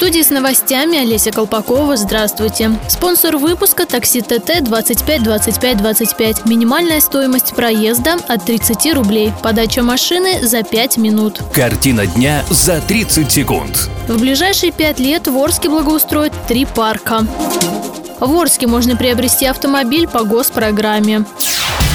Студии с новостями Олеся Колпакова. Здравствуйте. Спонсор выпуска такси ТТ 25 25 25. Минимальная стоимость проезда от 30 рублей. Подача машины за 5 минут. Картина дня за 30 секунд. В ближайшие 5 лет в Орске благоустроят три парка. В Орске можно приобрести автомобиль по госпрограмме.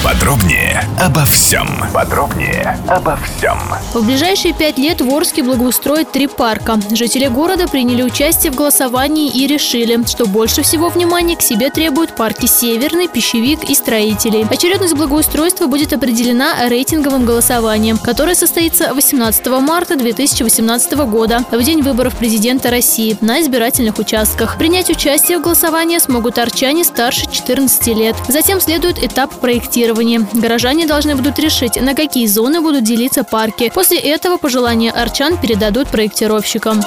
Подробнее обо всем. Подробнее обо всем. В ближайшие пять лет в Орске благоустроят три парка. Жители города приняли участие в голосовании и решили, что больше всего внимания к себе требуют парки Северный, Пищевик и Строителей. Очередность благоустройства будет определена рейтинговым голосованием, которое состоится 18 марта 2018 года, в день выборов президента России, на избирательных участках. Принять участие в голосовании смогут арчане старше 14 лет. Затем следует этап проектирования. Горожане должны будут решить, на какие зоны будут делиться парки. После этого пожелания арчан передадут проектировщикам.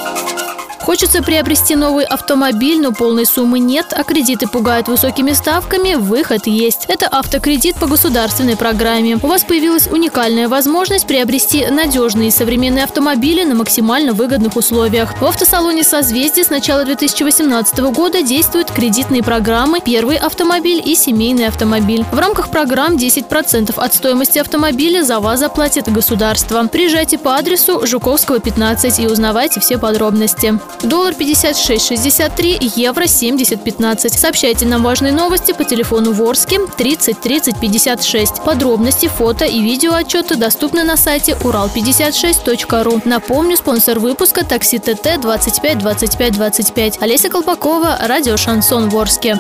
Хочется приобрести новый автомобиль, но полной суммы нет, а кредиты пугают высокими ставками, выход есть. Это автокредит по государственной программе. У вас появилась уникальная возможность приобрести надежные современные автомобили на максимально выгодных условиях. В автосалоне «Созвездие» с начала 2018 года действуют кредитные программы «Первый автомобиль» и «Семейный автомобиль». В рамках программ 10% от стоимости автомобиля за вас заплатит государство. Приезжайте по адресу Жуковского, 15 и узнавайте все подробности. Доллар 56,63, евро 70,15. Сообщайте нам важные новости по телефону Ворске 30 30 56. Подробности, фото и видео отчеты доступны на сайте урал56.ру. Напомню, спонсор выпуска такси ТТ 25 25 25. Олеся Колпакова, радио Шансон Ворске.